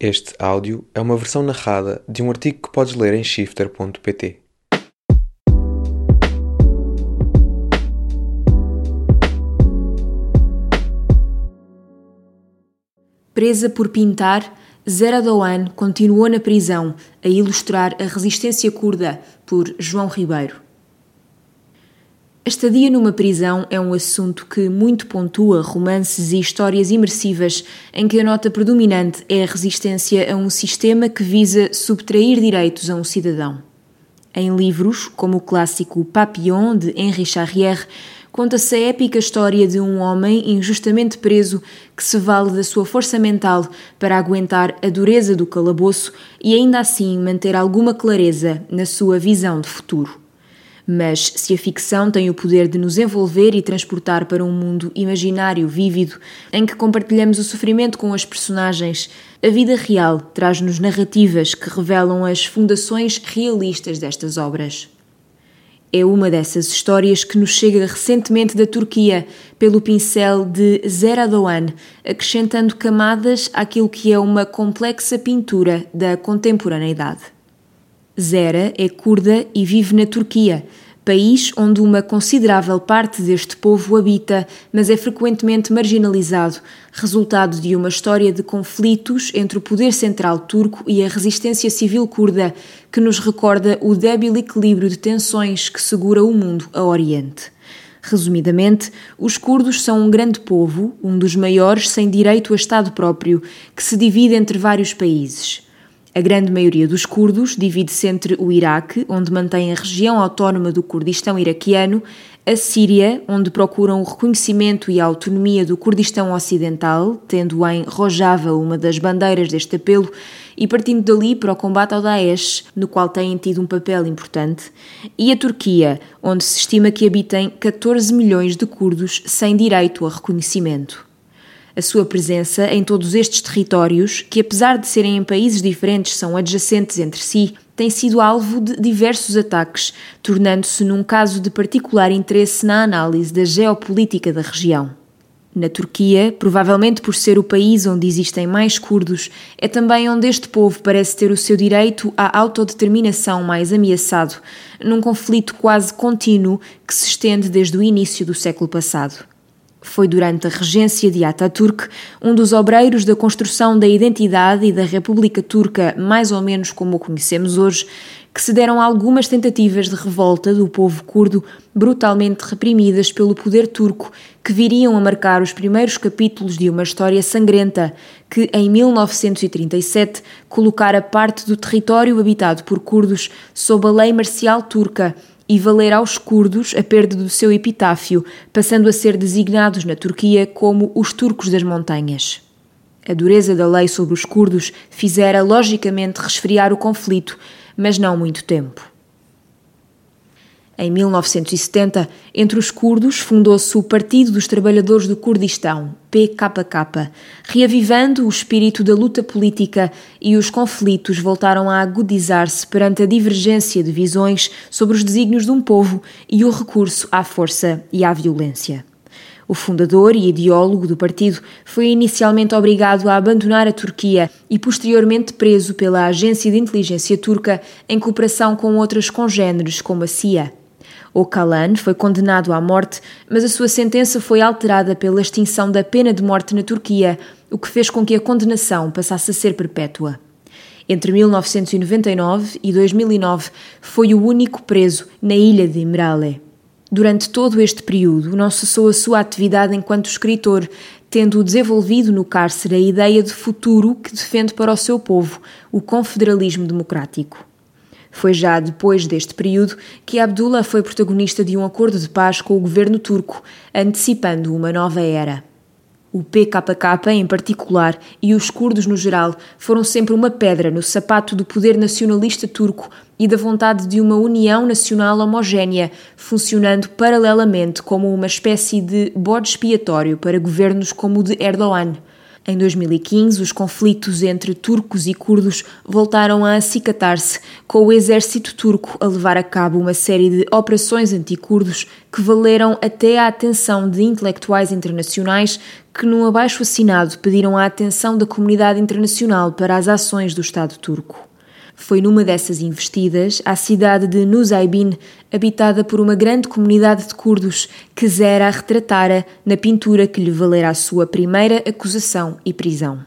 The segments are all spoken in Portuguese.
Este áudio é uma versão narrada de um artigo que podes ler em shifter.pt. Presa por pintar, Zera Doan continuou na prisão a ilustrar a resistência curda por João Ribeiro. A estadia numa prisão é um assunto que muito pontua romances e histórias imersivas em que a nota predominante é a resistência a um sistema que visa subtrair direitos a um cidadão. Em livros, como o clássico Papillon de Henri Charrière, conta-se a épica história de um homem injustamente preso que se vale da sua força mental para aguentar a dureza do calabouço e ainda assim manter alguma clareza na sua visão de futuro. Mas se a ficção tem o poder de nos envolver e transportar para um mundo imaginário vívido, em que compartilhamos o sofrimento com as personagens, a vida real traz-nos narrativas que revelam as fundações realistas destas obras. É uma dessas histórias que nos chega recentemente da Turquia, pelo pincel de Zera Doğan, acrescentando camadas àquilo que é uma complexa pintura da contemporaneidade. Zera é curda e vive na Turquia, país onde uma considerável parte deste povo habita, mas é frequentemente marginalizado, resultado de uma história de conflitos entre o poder central turco e a resistência civil curda, que nos recorda o débil equilíbrio de tensões que segura o mundo a Oriente. Resumidamente, os curdos são um grande povo, um dos maiores sem direito a Estado próprio, que se divide entre vários países. A grande maioria dos curdos divide-se entre o Iraque, onde mantém a região autónoma do Kurdistão iraquiano, a Síria, onde procuram o reconhecimento e a autonomia do Kurdistão Ocidental, tendo em Rojava uma das bandeiras deste apelo, e partindo dali para o combate ao Daesh, no qual têm tido um papel importante, e a Turquia, onde se estima que habitem 14 milhões de curdos sem direito a reconhecimento a sua presença em todos estes territórios, que apesar de serem em países diferentes, são adjacentes entre si, tem sido alvo de diversos ataques, tornando-se num caso de particular interesse na análise da geopolítica da região. Na Turquia, provavelmente por ser o país onde existem mais curdos, é também onde este povo parece ter o seu direito à autodeterminação mais ameaçado, num conflito quase contínuo que se estende desde o início do século passado. Foi durante a regência de Ataturk, um dos obreiros da construção da identidade e da República Turca, mais ou menos como o conhecemos hoje, que se deram algumas tentativas de revolta do povo curdo, brutalmente reprimidas pelo poder turco, que viriam a marcar os primeiros capítulos de uma história sangrenta que, em 1937, colocara parte do território habitado por curdos sob a lei marcial turca e valer aos curdos a perda do seu epitáfio, passando a ser designados na Turquia como os turcos das montanhas. A dureza da lei sobre os curdos fizera logicamente resfriar o conflito, mas não muito tempo. Em 1970, entre os curdos, fundou-se o Partido dos Trabalhadores do Kurdistão, PKK, reavivando o espírito da luta política e os conflitos voltaram a agudizar-se perante a divergência de visões sobre os desígnios de um povo e o recurso à força e à violência. O fundador e ideólogo do partido foi inicialmente obrigado a abandonar a Turquia e posteriormente preso pela agência de inteligência turca em cooperação com outras congêneres como a CIA. Ocalan foi condenado à morte, mas a sua sentença foi alterada pela extinção da pena de morte na Turquia, o que fez com que a condenação passasse a ser perpétua. Entre 1999 e 2009, foi o único preso na ilha de Imrale. Durante todo este período, não cessou a sua atividade enquanto escritor, tendo desenvolvido no cárcere a ideia de futuro que defende para o seu povo, o confederalismo democrático. Foi já depois deste período que Abdullah foi protagonista de um acordo de paz com o governo turco, antecipando uma nova era. O PKK, em particular, e os curdos no geral, foram sempre uma pedra no sapato do poder nacionalista turco e da vontade de uma união nacional homogénea, funcionando paralelamente como uma espécie de bode expiatório para governos como o de Erdogan. Em 2015, os conflitos entre turcos e curdos voltaram a acicatar-se, com o exército turco a levar a cabo uma série de operações anticurdos que valeram até a atenção de intelectuais internacionais que, num abaixo assinado, pediram a atenção da comunidade internacional para as ações do Estado turco. Foi numa dessas investidas à cidade de Nusaybin, habitada por uma grande comunidade de curdos, que Zera retratara na pintura que lhe valera a sua primeira acusação e prisão.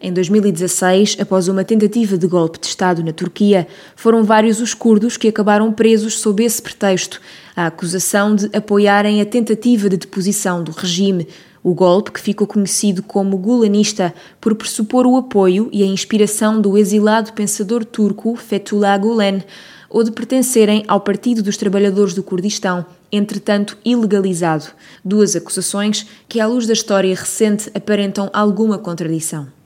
Em 2016, após uma tentativa de golpe de Estado na Turquia, foram vários os curdos que acabaram presos sob esse pretexto, a acusação de apoiarem a tentativa de deposição do regime, o golpe, que ficou conhecido como gulenista por pressupor o apoio e a inspiração do exilado pensador turco Fethullah Gulen, ou de pertencerem ao Partido dos Trabalhadores do Kurdistão, entretanto ilegalizado. Duas acusações que, à luz da história recente, aparentam alguma contradição.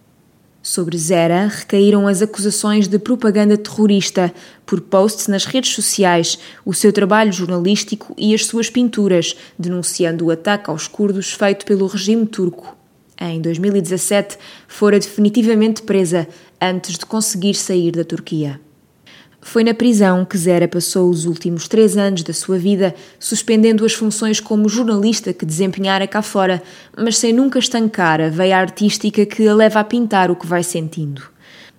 Sobre Zera recaíram as acusações de propaganda terrorista por posts nas redes sociais, o seu trabalho jornalístico e as suas pinturas, denunciando o ataque aos curdos feito pelo regime turco. Em 2017, fora definitivamente presa antes de conseguir sair da Turquia. Foi na prisão que Zera passou os últimos três anos da sua vida, suspendendo as funções como jornalista que desempenhara cá fora, mas sem nunca estancar a veia artística que a leva a pintar o que vai sentindo.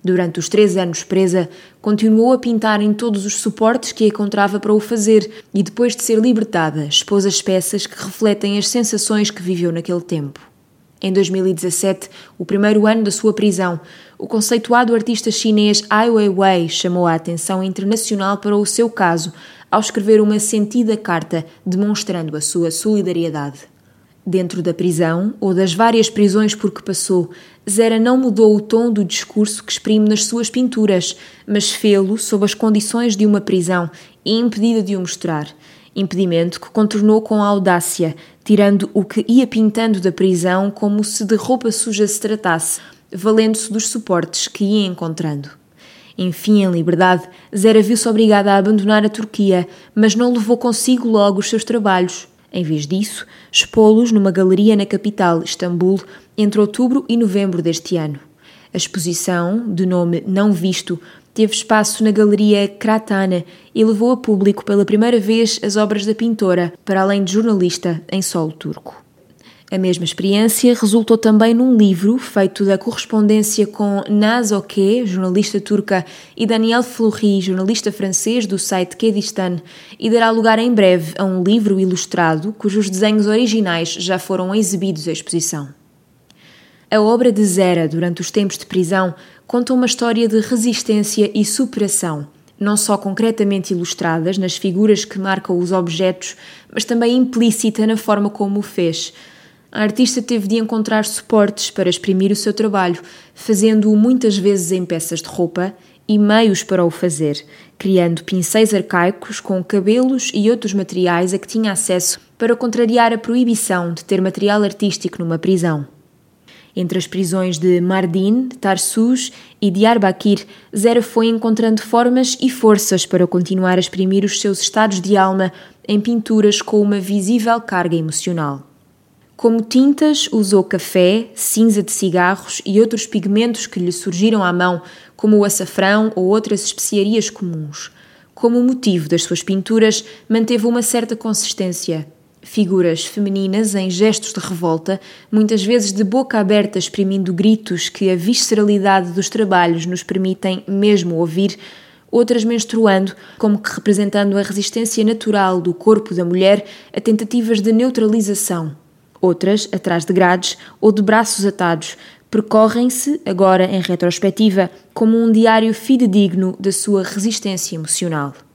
Durante os três anos presa, continuou a pintar em todos os suportes que encontrava para o fazer e, depois de ser libertada, expôs as peças que refletem as sensações que viveu naquele tempo. Em 2017, o primeiro ano da sua prisão, o conceituado artista chinês Ai Weiwei chamou a atenção internacional para o seu caso ao escrever uma sentida carta demonstrando a sua solidariedade. Dentro da prisão, ou das várias prisões por que passou, Zera não mudou o tom do discurso que exprime nas suas pinturas, mas fê-lo sob as condições de uma prisão e impedida de o mostrar impedimento que contornou com audácia, tirando o que ia pintando da prisão como se de roupa suja se tratasse, valendo-se dos suportes que ia encontrando. Enfim, em liberdade, Zera viu-se obrigada a abandonar a Turquia, mas não levou consigo logo os seus trabalhos. Em vez disso, expô-los numa galeria na capital, Istambul, entre outubro e novembro deste ano. A exposição, de nome Não Visto, teve espaço na Galeria Kratana e levou a público pela primeira vez as obras da pintora, para além de jornalista, em solo turco. A mesma experiência resultou também num livro feito da correspondência com Naz Oke, jornalista turca, e Daniel Fleury, jornalista francês do site Kedistan, e dará lugar em breve a um livro ilustrado cujos desenhos originais já foram exibidos à exposição. A obra de Zera durante os tempos de prisão conta uma história de resistência e superação, não só concretamente ilustradas nas figuras que marcam os objetos, mas também implícita na forma como o fez. A artista teve de encontrar suportes para exprimir o seu trabalho, fazendo-o muitas vezes em peças de roupa e meios para o fazer, criando pincéis arcaicos com cabelos e outros materiais a que tinha acesso para contrariar a proibição de ter material artístico numa prisão. Entre as prisões de Mardin, Tarsus e Diyarbakir, Zera foi encontrando formas e forças para continuar a exprimir os seus estados de alma em pinturas com uma visível carga emocional. Como tintas, usou café, cinza de cigarros e outros pigmentos que lhe surgiram à mão, como o açafrão ou outras especiarias comuns. Como motivo das suas pinturas, manteve uma certa consistência, figuras femininas em gestos de revolta, muitas vezes de boca aberta exprimindo gritos que a visceralidade dos trabalhos nos permitem mesmo ouvir, outras menstruando, como que representando a resistência natural do corpo da mulher a tentativas de neutralização. Outras, atrás de grades ou de braços atados, percorrem-se, agora em retrospectiva, como um diário fidedigno da sua resistência emocional.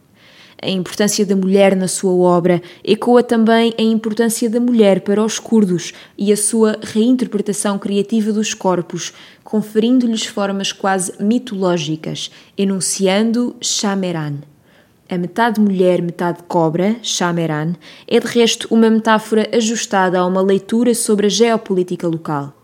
A importância da mulher na sua obra ecoa também a importância da mulher para os curdos e a sua reinterpretação criativa dos corpos, conferindo-lhes formas quase mitológicas, enunciando Shameran. A metade mulher, metade cobra, Shameran, é de resto uma metáfora ajustada a uma leitura sobre a geopolítica local.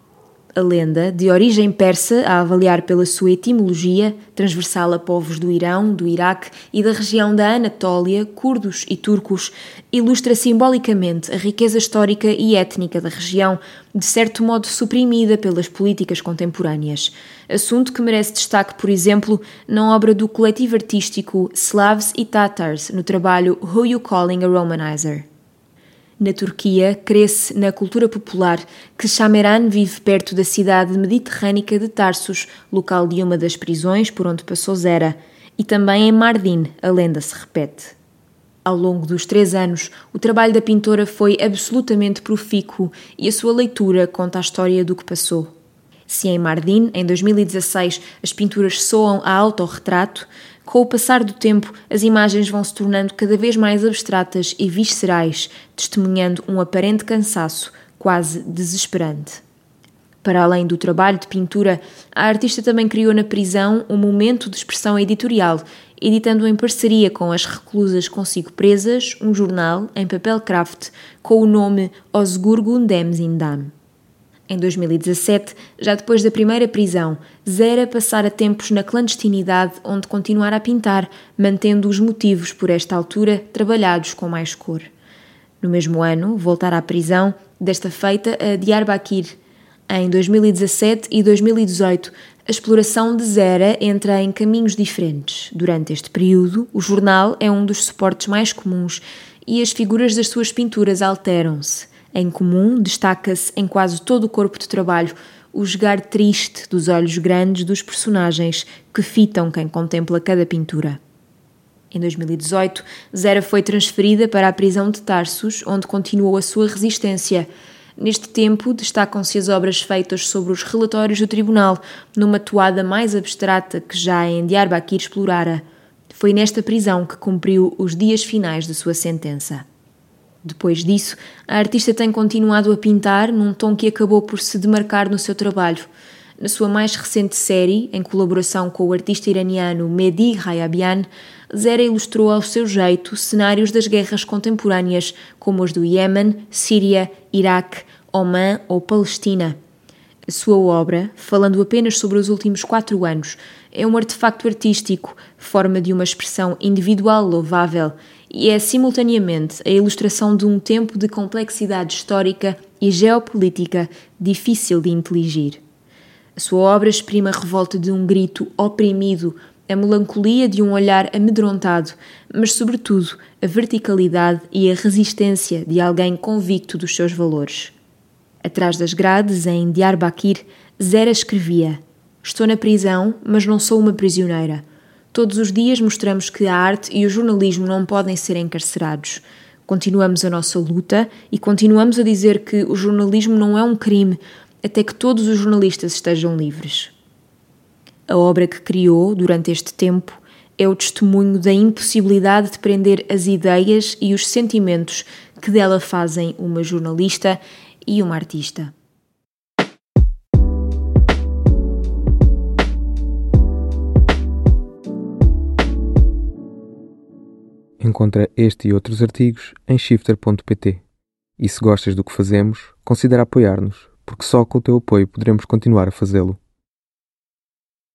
A lenda, de origem persa, a avaliar pela sua etimologia, transversal a povos do Irão, do Iraque e da região da Anatólia, curdos e turcos, ilustra simbolicamente a riqueza histórica e étnica da região, de certo modo suprimida pelas políticas contemporâneas. Assunto que merece destaque, por exemplo, na obra do coletivo artístico Slavs e Tatars, no trabalho Who You Calling a Romanizer. Na Turquia, cresce na cultura popular que Shameran vive perto da cidade mediterrânica de Tarsus, local de uma das prisões por onde passou Zera, e também em Mardin, a lenda se repete. Ao longo dos três anos, o trabalho da pintora foi absolutamente profícuo e a sua leitura conta a história do que passou. Se em Mardin, em 2016, as pinturas soam a autorretrato, com o passar do tempo, as imagens vão se tornando cada vez mais abstratas e viscerais, testemunhando um aparente cansaço, quase desesperante. Para além do trabalho de pintura, a artista também criou na prisão um momento de expressão editorial, editando em parceria com as reclusas consigo presas um jornal em papel craft com o nome Osgurgun Demzindam. Em 2017, já depois da primeira prisão, Zera passara tempos na clandestinidade onde continuara a pintar, mantendo os motivos por esta altura trabalhados com mais cor. No mesmo ano, voltara à prisão, desta feita a Diyarbakir. Em 2017 e 2018, a exploração de Zera entra em caminhos diferentes. Durante este período, o jornal é um dos suportes mais comuns e as figuras das suas pinturas alteram-se. Em comum, destaca-se em quase todo o corpo de trabalho o jogar triste dos olhos grandes dos personagens que fitam quem contempla cada pintura. Em 2018, Zera foi transferida para a prisão de Tarsus, onde continuou a sua resistência. Neste tempo, destacam-se as obras feitas sobre os relatórios do tribunal, numa toada mais abstrata que já em Diyarbakir explorara. Foi nesta prisão que cumpriu os dias finais de sua sentença. Depois disso, a artista tem continuado a pintar num tom que acabou por se demarcar no seu trabalho. Na sua mais recente série, em colaboração com o artista iraniano Mehdi Hayabian, Zera ilustrou ao seu jeito cenários das guerras contemporâneas, como os do Iêmen, Síria, Iraque, Oman ou Palestina. A sua obra, falando apenas sobre os últimos quatro anos, é um artefacto artístico, forma de uma expressão individual louvável e é simultaneamente a ilustração de um tempo de complexidade histórica e geopolítica difícil de inteligir. A sua obra exprime a revolta de um grito oprimido, a melancolia de um olhar amedrontado, mas, sobretudo, a verticalidade e a resistência de alguém convicto dos seus valores. Atrás das grades, em Diyarbakir, Zera escrevia: Estou na prisão, mas não sou uma prisioneira. Todos os dias mostramos que a arte e o jornalismo não podem ser encarcerados. Continuamos a nossa luta e continuamos a dizer que o jornalismo não é um crime até que todos os jornalistas estejam livres. A obra que criou durante este tempo é o testemunho da impossibilidade de prender as ideias e os sentimentos que dela fazem uma jornalista e uma artista. Encontra este e outros artigos em shifter.pt. E se gostas do que fazemos, considera apoiar-nos, porque só com o teu apoio poderemos continuar a fazê-lo.